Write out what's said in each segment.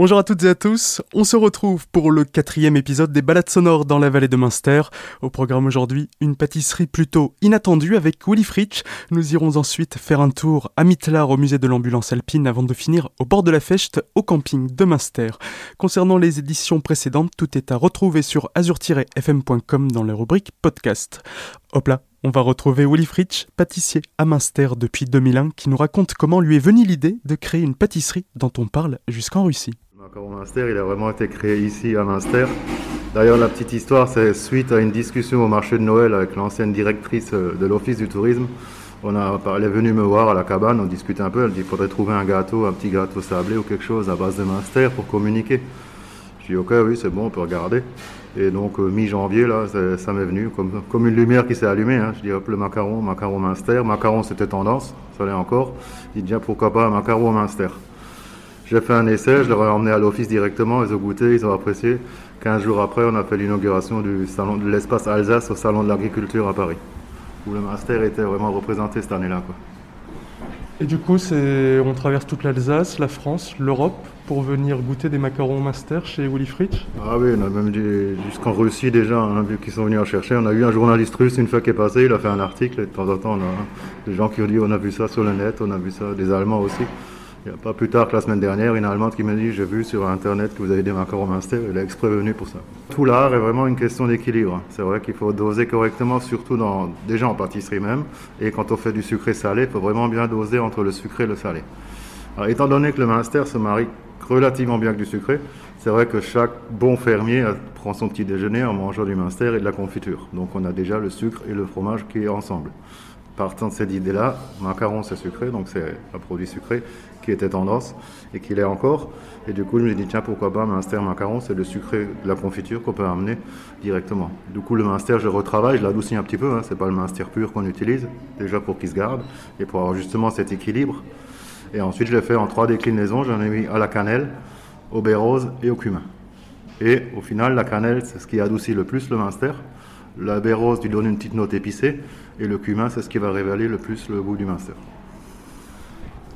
Bonjour à toutes et à tous, on se retrouve pour le quatrième épisode des balades sonores dans la vallée de Münster. Au programme aujourd'hui, une pâtisserie plutôt inattendue avec Willy Fritsch. Nous irons ensuite faire un tour à Mittlar au musée de l'ambulance alpine avant de finir au bord de la Fecht au camping de Münster. Concernant les éditions précédentes, tout est à retrouver sur azur-fm.com dans la rubrique podcast. Hop là, on va retrouver Willy Fritsch, pâtissier à Münster depuis 2001, qui nous raconte comment lui est venue l'idée de créer une pâtisserie dont on parle jusqu'en Russie. Macaron Münster, il a vraiment été créé ici à Münster. D'ailleurs, la petite histoire, c'est suite à une discussion au marché de Noël avec l'ancienne directrice euh, de l'Office du tourisme. On a, elle est venue me voir à la cabane, on discutait un peu. Elle dit qu'il faudrait trouver un gâteau, un petit gâteau sablé ou quelque chose à base de Münster pour communiquer. Je dis ok, oui, c'est bon, on peut regarder. Et donc, euh, mi-janvier, là, ça m'est venu comme, une lumière qui s'est allumée. Hein. Je dis hop, le macaron, macaron Münster. Macaron, c'était tendance, ça l'est encore. Je dis tiens, pourquoi pas un macaron Münster. J'ai fait un essai, je leur ai emmené à l'office directement, ils ont goûté, ils ont apprécié. 15 jours après, on a fait l'inauguration du salon de l'espace Alsace au salon de l'agriculture à Paris, où le master était vraiment représenté cette année-là. Et du coup, on traverse toute l'Alsace, la France, l'Europe pour venir goûter des macarons master chez Willy Fritsch? Ah oui, on a même jusqu'en Russie déjà, on a vu qu'ils sont venus en chercher. On a eu un journaliste russe une fois qui est passé, il a fait un article et de temps en temps on a des gens qui ont dit on a vu ça sur le net, on a vu ça, des Allemands aussi. Il n'y a pas plus tard que la semaine dernière, une Allemande qui m'a dit J'ai vu sur Internet que vous avez des macarons Munster. Elle est exprès venue pour ça. Tout l'art est vraiment une question d'équilibre. C'est vrai qu'il faut doser correctement, surtout dans, déjà en pâtisserie même. Et quand on fait du sucré salé, il faut vraiment bien doser entre le sucré et le salé. Alors, étant donné que le Munster se marie relativement bien avec du sucré, c'est vrai que chaque bon fermier prend son petit déjeuner en mangeant du Munster et de la confiture. Donc on a déjà le sucre et le fromage qui est ensemble. Partant de cette idée-là, macaron c'est sucré, donc c'est un produit sucré qui était tendance et qui l'est encore. Et du coup, je me dis, tiens, pourquoi pas Minster macaron, c'est le sucré de la confiture qu'on peut amener directement. Du coup, le Minster, je retravaille, je l'adoucis un petit peu, hein, c'est pas le Minster pur qu'on utilise, déjà pour qu'il se garde et pour avoir justement cet équilibre. Et ensuite, je l'ai fait en trois déclinaisons, j'en ai mis à la cannelle, au baie rose et au cumin. Et au final, la cannelle, c'est ce qui adoucit le plus le Minster. La baie rose lui donne une petite note épicée et le cumin, c'est ce qui va révéler le plus le goût du Minster.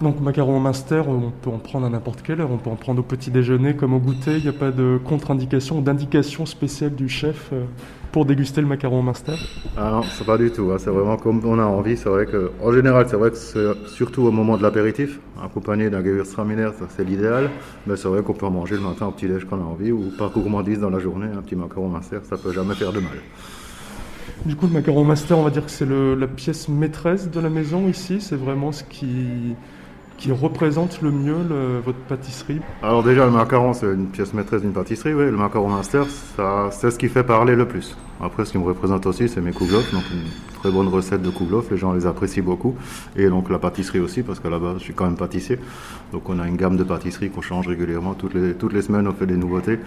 Donc macaron master, on peut en prendre à n'importe quelle heure, on peut en prendre au petit déjeuner comme au goûter, il n'y a pas de contre-indication, d'indication spéciale du chef euh, pour déguster le macaron master Ah non, c'est pas du tout, hein. c'est vraiment comme on a envie, c'est vrai que, en général, c'est vrai que c'est surtout au moment de l'apéritif, accompagné d'un Gewürztraminer, c'est l'idéal, mais c'est vrai qu'on peut en manger le matin au petit déj quand on a envie, ou par gourmandise dans la journée, un petit macaron master, ça peut jamais faire de mal. Du coup, le macaron master, on va dire que c'est la pièce maîtresse de la maison ici. C'est vraiment ce qui, qui représente le mieux votre pâtisserie Alors déjà, le macaron, c'est une pièce maîtresse d'une pâtisserie, oui. Le macaron master, c'est ce qui fait parler le plus. Après, ce qui me représente aussi, c'est mes kouglof, donc une très bonne recette de kouglof. Les gens les apprécient beaucoup. Et donc la pâtisserie aussi, parce qu'à la base, je suis quand même pâtissier. Donc on a une gamme de pâtisseries qu'on change régulièrement. Toutes les, toutes les semaines, on fait des nouveautés.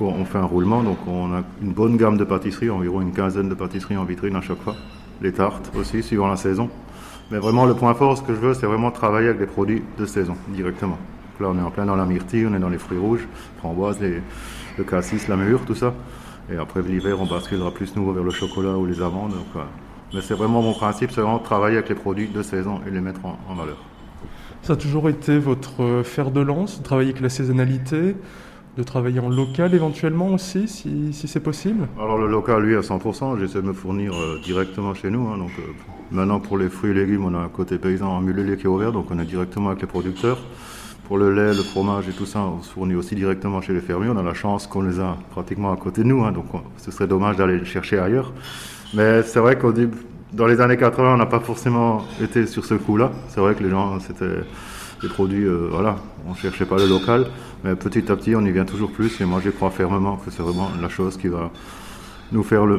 On fait un roulement, donc on a une bonne gamme de pâtisseries, environ une quinzaine de pâtisseries en vitrine à chaque fois. Les tartes aussi, suivant la saison. Mais vraiment, le point fort, ce que je veux, c'est vraiment travailler avec des produits de saison, directement. là, on est en plein dans la myrtille, on est dans les fruits rouges, framboises, les, le cassis, la mûre, tout ça. Et après l'hiver, on basculera plus nouveau vers le chocolat ou les amandes. mais c'est vraiment mon principe, c'est vraiment travailler avec les produits de saison et les mettre en, en valeur. Ça a toujours été votre fer de lance, travailler avec la saisonnalité de travailler en local éventuellement aussi, si, c'est possible Alors le local, lui, à 100%, j'essaie de me fournir euh, directement chez nous. Hein, donc, euh, maintenant, pour les fruits et légumes, on a un côté paysan en mulelier qui est ouvert, donc on est directement avec les producteurs. Pour le lait, le fromage et tout ça, on se fournit aussi directement chez les fermiers. On a la chance qu'on les a pratiquement à côté de nous, hein, donc ce serait dommage d'aller les chercher ailleurs. Mais c'est vrai qu'au début, dans les années 80, on n'a pas forcément été sur ce coup-là. C'est vrai que les gens, c'était des produits, euh, voilà, on ne cherchait pas le local. Mais petit à petit, on y vient toujours plus. Et moi, je crois fermement que c'est vraiment la chose qui va nous faire, le,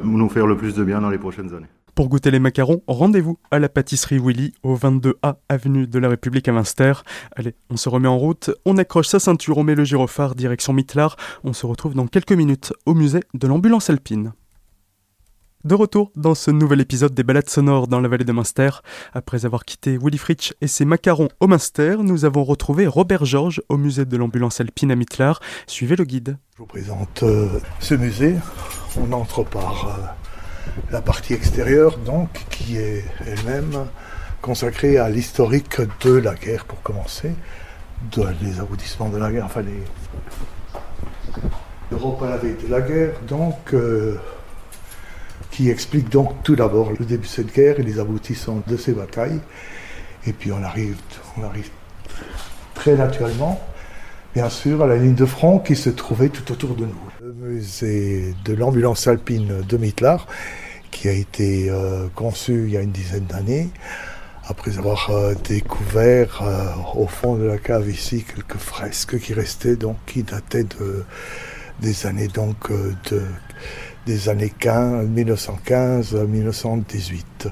plus de bien dans les prochaines années. Pour goûter les macarons, rendez-vous à la pâtisserie Willy au 22A avenue de la République à Münster. Allez, on se remet en route, on accroche sa ceinture, on met le gyrophare direction Mittlar. On se retrouve dans quelques minutes au musée de l'ambulance alpine. De retour dans ce nouvel épisode des balades sonores dans la vallée de Münster. Après avoir quitté Willy Fritsch et ses macarons au Münster, nous avons retrouvé Robert Georges au musée de l'ambulance alpine à Mittlar. Suivez le guide. Je vous présente euh, ce musée. On entre par euh, la partie extérieure, donc, qui est elle-même consacrée à l'historique de la guerre, pour commencer, de, les aboutissements de la guerre, enfin L'Europe à la veille de la guerre, donc, euh, qui explique donc tout d'abord le début de cette guerre et les aboutissants de ces batailles. Et puis on arrive, on arrive très naturellement, bien sûr, à la ligne de front qui se trouvait tout autour de nous. Le musée de l'ambulance alpine de Mitlar, qui a été euh, conçu il y a une dizaine d'années, après avoir euh, découvert euh, au fond de la cave ici quelques fresques qui restaient, donc qui dataient de, des années donc de des années 15, 1915 à 1918.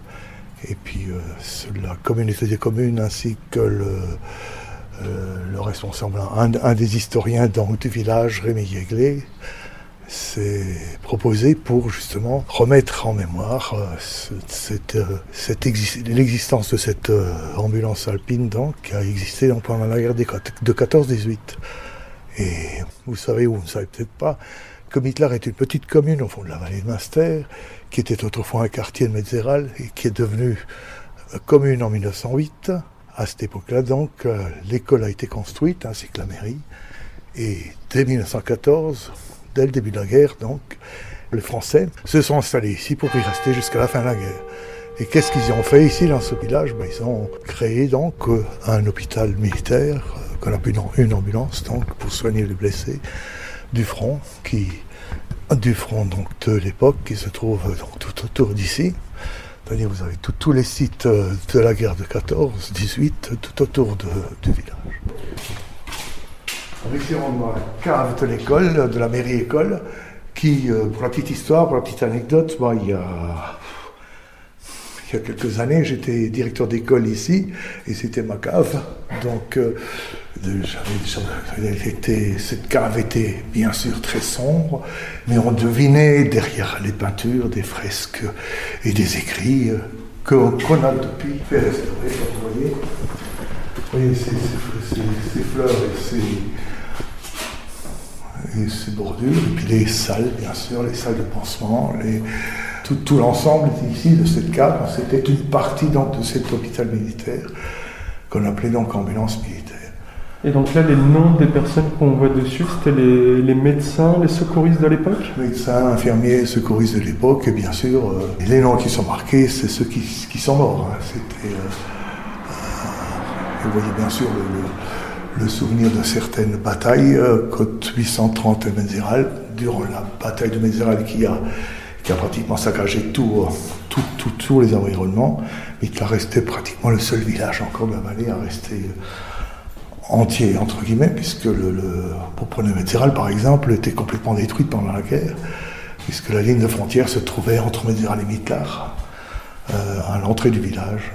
Et puis la communauté des communes ainsi que le, le responsable, un, des historiens donc, du village, Rémi Yeglé, s'est proposé pour justement remettre en mémoire euh, cette, euh, cette l'existence de cette euh, ambulance alpine donc, qui a existé pendant la guerre de 14-18. Et vous savez ou vous ne savez peut-être pas Mitlar est une petite commune au fond de la vallée de Munster, qui était autrefois un quartier de Metzeral et qui est devenu commune en 1908. À cette époque-là, donc, l'école a été construite ainsi que la mairie. Et dès 1914, dès le début de la guerre, donc, les Français se sont installés ici pour y rester jusqu'à la fin de la guerre. Et qu'est-ce qu'ils ont fait ici dans ce village? Ben, Ils ont créé donc un hôpital militaire, euh, qu'on appelle une ambulance donc, pour soigner les blessés du front, qui, du front donc, de l'époque qui se trouve donc, tout autour d'ici. C'est-à-dire vous avez tous les sites euh, de la guerre de 14, 18, tout autour de, du village. Ici, on a la cave de l'école, de la mairie école, qui, euh, pour la petite histoire, pour la petite anecdote, il, y a, il y a quelques années, j'étais directeur d'école ici, et c'était ma cave. Donc, euh, cette cave était bien sûr très sombre, mais on devinait derrière les peintures des fresques et des écrits qu'on a depuis fait restaurer. Vous voyez, ces fleurs et ces et ces bordures, et puis les salles, bien sûr, les salles de pansement, les, tout, tout l'ensemble ici de cette cave, c'était une partie donc, de cet hôpital militaire qu'on appelait donc ambulance militaire. Et donc là, les noms des personnes qu'on voit dessus, c'était les, les, médecins, les secouristes de l'époque? Médecins, infirmiers, secouristes de l'époque, et bien sûr, euh, les noms qui sont marqués, c'est ceux qui, qui, sont morts. Hein. C'était, euh, euh, vous voyez bien sûr le, le le souvenir de certaines batailles, côte 830 et Méziral, durant la bataille de Méziral qui a, qui a pratiquement saccagé tout, euh, tout, tout, tous les environnements, mais qui a resté pratiquement le seul village encore de la vallée à rester euh, entier, entre guillemets, puisque le, le Méziral, par exemple, était complètement détruite pendant la guerre, puisque la ligne de frontière se trouvait entre Méziral et Mitlar, euh, à l'entrée du village.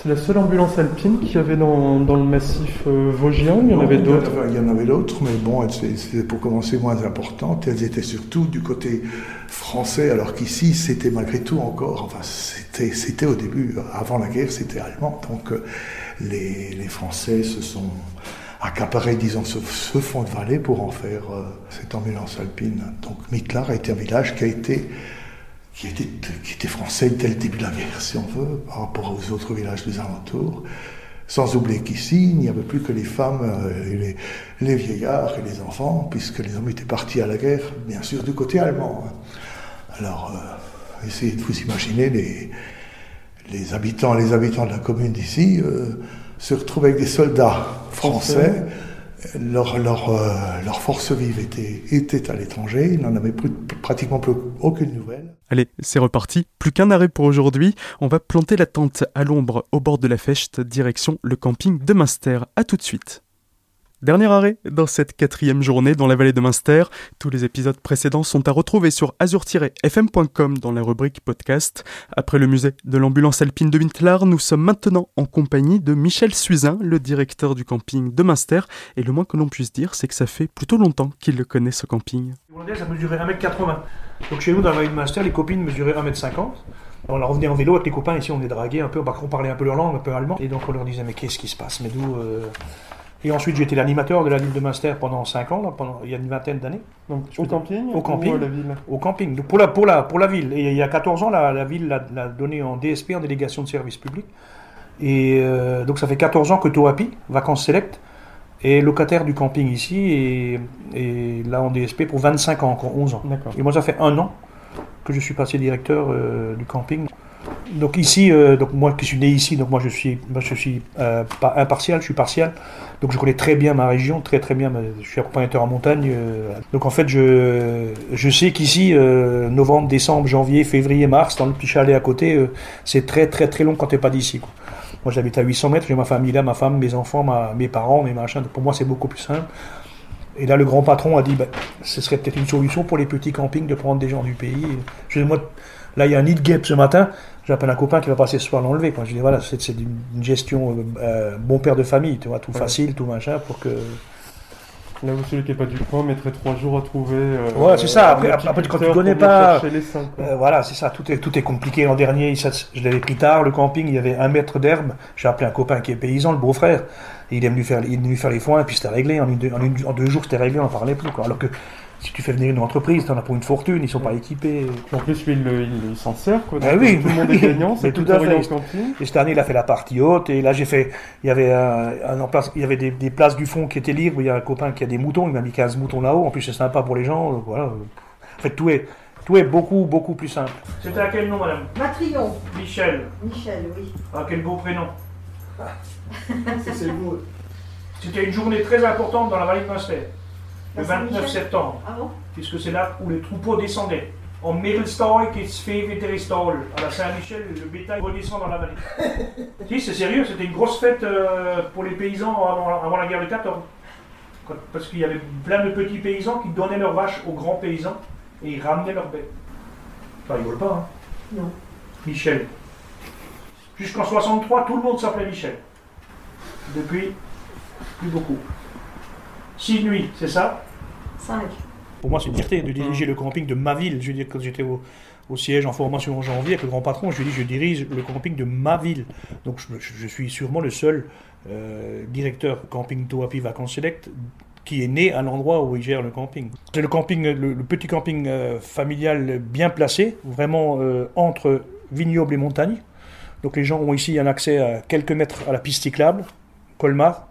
C'est la seule ambulance alpine qu'il y avait dans, dans le massif euh, vosgien Il y en avait d'autres Il y en avait d'autres, mais bon, c'était pour commencer moins importantes. Elles étaient surtout du côté français, alors qu'ici, c'était malgré tout encore, enfin, c'était, c'était au début, avant la guerre, c'était allemand. Donc, euh, les, les Français se sont accaparés, disons, ce, ce, fond de vallée pour en faire euh, cette ambulance alpine. Donc, Mitlar a été un village qui a été qui était, français dès le début de la guerre, si on veut, par rapport aux autres villages des alentours. Sans oublier qu'ici, il n'y avait plus que les femmes, euh, les, les, vieillards et les enfants, puisque les hommes étaient partis à la guerre, bien sûr, du côté allemand. Hein. Alors, euh, essayez de vous imaginer les, les habitants, les habitants de la commune d'ici euh, se retrouver avec des soldats français leur, leur, euh, leur, force vive était, à l'étranger, ils n'en avaient plus, pratiquement plus aucune nouvelle. Allez, c'est reparti, plus qu'un arrêt pour aujourd'hui, on va planter la tente à l'ombre au bord de la Fechte, direction le camping de Munster. A tout de suite. Dernier arrêt dans cette quatrième journée dans la vallée de Munster. Tous les épisodes précédents sont à retrouver sur azur-fm.com dans la rubrique podcast. Après le musée de l'ambulance alpine de Mintlar, nous sommes maintenant en compagnie de Michel Suizin, le directeur du camping de Munster. Et le moins que l'on puisse dire, c'est que ça fait plutôt longtemps qu'il le connaît ce camping. Ça mesurait 1m80. Donc chez nous dans la vallée de Munster, les copines mesuraient 1m50. On revenait en vélo avec les copains, ici on est dragués un peu, on parlait un peu leur langue, un peu allemand. Et donc on leur disait mais qu'est-ce qui se passe? Mais d'où euh... Et ensuite, j'ai été l'animateur de la ville de Munster pendant 5 ans, là, pendant, il y a une vingtaine d'années. Donc au camping Au camping. Ou à la ville Au camping. Donc, pour, la, pour, la, pour la ville. Et il y a 14 ans, la, la ville l'a donné en DSP, en délégation de service public. Et euh, donc ça fait 14 ans que Toapi, Vacances Select, et locataire du camping ici et, et là en DSP pour 25 ans, encore 11 ans. D'accord. Et moi, ça fait un an que je suis passé directeur euh, du camping. Donc ici, euh, donc moi qui suis né ici, donc moi je suis, moi je suis euh, pas impartial, je suis partial. Donc je connais très bien ma région, très très bien. Je suis accompagnateur en montagne. euh, donc en fait, je, je sais qu'ici, euh, novembre, décembre, janvier, février, mars, dans le petit chalet à côté, euh, c'est très très très long quand t'es pas d'ici. quoi. Moi j'habite à 800 mètres, j'ai ma famille là, ma femme, mes enfants, ma- mes parents, mes machins. Donc pour moi c'est beaucoup plus simple. Et là, le grand patron a dit, ben, ce serait peut-être une solution pour les petits campings de prendre des gens du pays. Je moi, là, il y a un nid de ce matin. J'appelle un copain qui va passer ce soir l'enlever. Je dis, voilà, c'est une gestion euh, euh, bon père de famille, tu vois, tout Ouais. facile, tout machin, pour que. Là où celui qui n'est pas du coin mettrait trois jours à trouver. euh, Ouais, c'est ça. Après- après, quand tu apiculteur connais pas, seins. Euh, voilà, c'est ça, tout est, tout est compliqué. L'an dernier, ça, je l'avais pris tard, le camping, il y avait un mètre d'herbe. J'ai appelé un copain qui est paysan, le beau-frère. Il est venu faire, il est venu faire les foins, et puis c'était réglé. En, une, deux- en, une- en deux jours, c'était réglé, on n'en parlait plus. Quoi. Alors que si tu fais venir une entreprise, t'en as pour une fortune, ils sont pas équipés. En plus, lui, il, le- il- il s'en sert, quoi. Ah oui. Tout le monde est gagnant, Mais c'est tout tout à fait. Et cette année, il a fait la partie haute. Et là, j'ai fait. Il y avait, un, un en place, il y avait des, des places du fond qui étaient libres. Il y a un copain qui a des moutons. Il m'a mis 15 moutons là-haut. En plus, c'est sympa pour les gens. donc voilà. En fait, tout est, tout est beaucoup, beaucoup plus simple. C'était à quel nom, madame? Matrion, Michel. Michel, oui. Ah, quel beau prénom. C'est beau. C'était une journée très importante dans la vallée de Munster, le La 29 Saint-Michel septembre, Ah bon? Puisque c'est là où les troupeaux descendaient. En Middelstad qui se fait Veteristal, à la Saint-Michel, le bétail redescend dans la vallée. si, c'est sérieux, c'était une grosse fête euh, pour les paysans avant, avant la guerre de 14. Quand- Parce qu'il y avait plein de petits paysans qui donnaient leurs vaches aux grands paysans et ils ramenaient leurs bêtes. Ça rigole pas, hein? Non. Michel. Jusqu'en 63, tout le monde s'appelait Michel. Depuis, plus beaucoup. Six nuits, c'est ça? 5. Pour moi, c'est une fierté de diriger le camping de ma ville. Je veux dire, quand j'étais au, siège en formation en janvier avec le grand patron, je lui ai dit, je dirige le camping de ma ville. Donc, je, suis sûrement le seul euh, directeur camping Toapi Vacances Select qui est né à l'endroit où il gère le camping. C'est le camping, le petit camping euh, familial bien placé, vraiment euh, entre vignobles et montagnes. Donc les gens ont ici un accès à quelques mètres à la piste cyclable, Colmar,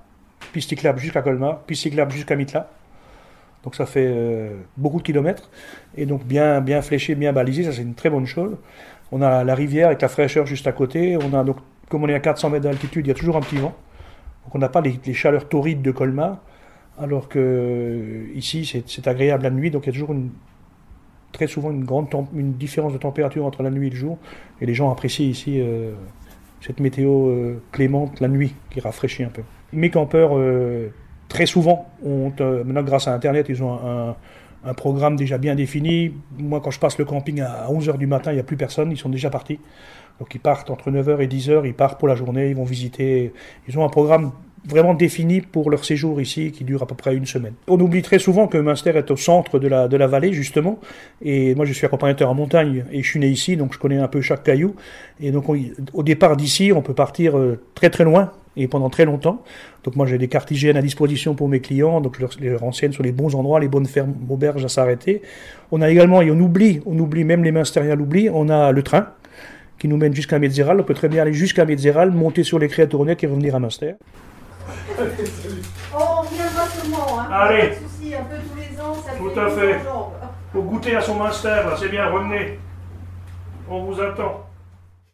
piste cyclable jusqu'à Colmar, piste cyclable jusqu'à Mitla. Donc ça fait euh, beaucoup de kilomètres. Et donc bien, bien fléché, bien balisé, ça c'est une très bonne chose. On a la rivière avec la fraîcheur juste à côté. On a donc, comme on est à 400 mètres d'altitude, il y a toujours un petit vent. Donc on n'a pas les, chaleurs torrides de Colmar. Alors que euh, ici c'est agréable la nuit, donc il y a toujours très souvent une grande une différence de température entre la nuit et le jour. Et les gens apprécient ici euh, cette météo clémente la nuit qui rafraîchit un peu. Mes campeurs, très souvent, maintenant grâce à Internet, ils ont un, programme déjà bien défini. Moi, quand je passe le camping à 11h du matin, il n'y a plus personne, ils sont déjà partis. Donc ils partent entre 9h et 10h, ils partent pour la journée, ils vont visiter. Ils ont un programme vraiment défini pour leur séjour ici qui dure à peu près une semaine. On oublie très souvent que Münster est au centre de la, de la vallée justement et moi je suis accompagnateur en montagne et je suis né ici donc je connais un peu chaque caillou et donc on- au départ d'ici on peut partir euh, très très loin et pendant très longtemps. Donc moi j'ai des cartes hygiène à disposition pour mes clients, donc je les renseigne sur les bons endroits, les bonnes fermes, auberges à s'arrêter. On a également, et on oublie, on oublie, même les Munstériens l'oublient, on a le train qui nous mène jusqu'à Metzeral. On peut très bien aller jusqu'à Metzeral, monter sur les créatournettes et revenir à Münster. Oh, on reviendra sûrement, hein. Allez. Pas de soucis, un peu tous les ans, ça Tout fait à fait. Faut goûter à son Munster, là, c'est bien, revenez. On vous attend.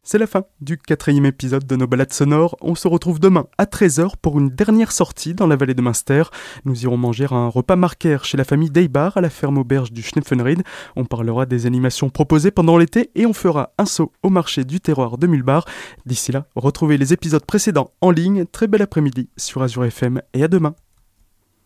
C'est la fin du quatrième épisode de nos balades sonores. On se retrouve demain à 13h pour une dernière sortie dans la vallée de Münster. Nous irons manger un repas marquaire chez la famille Deibar à la ferme auberge du Schnepfenried. On parlera des animations proposées pendant l'été et on fera un saut au marché du terroir de Mulbar. D'ici là, retrouvez les épisodes précédents en ligne. Très bel après-midi sur Azure FM et à demain.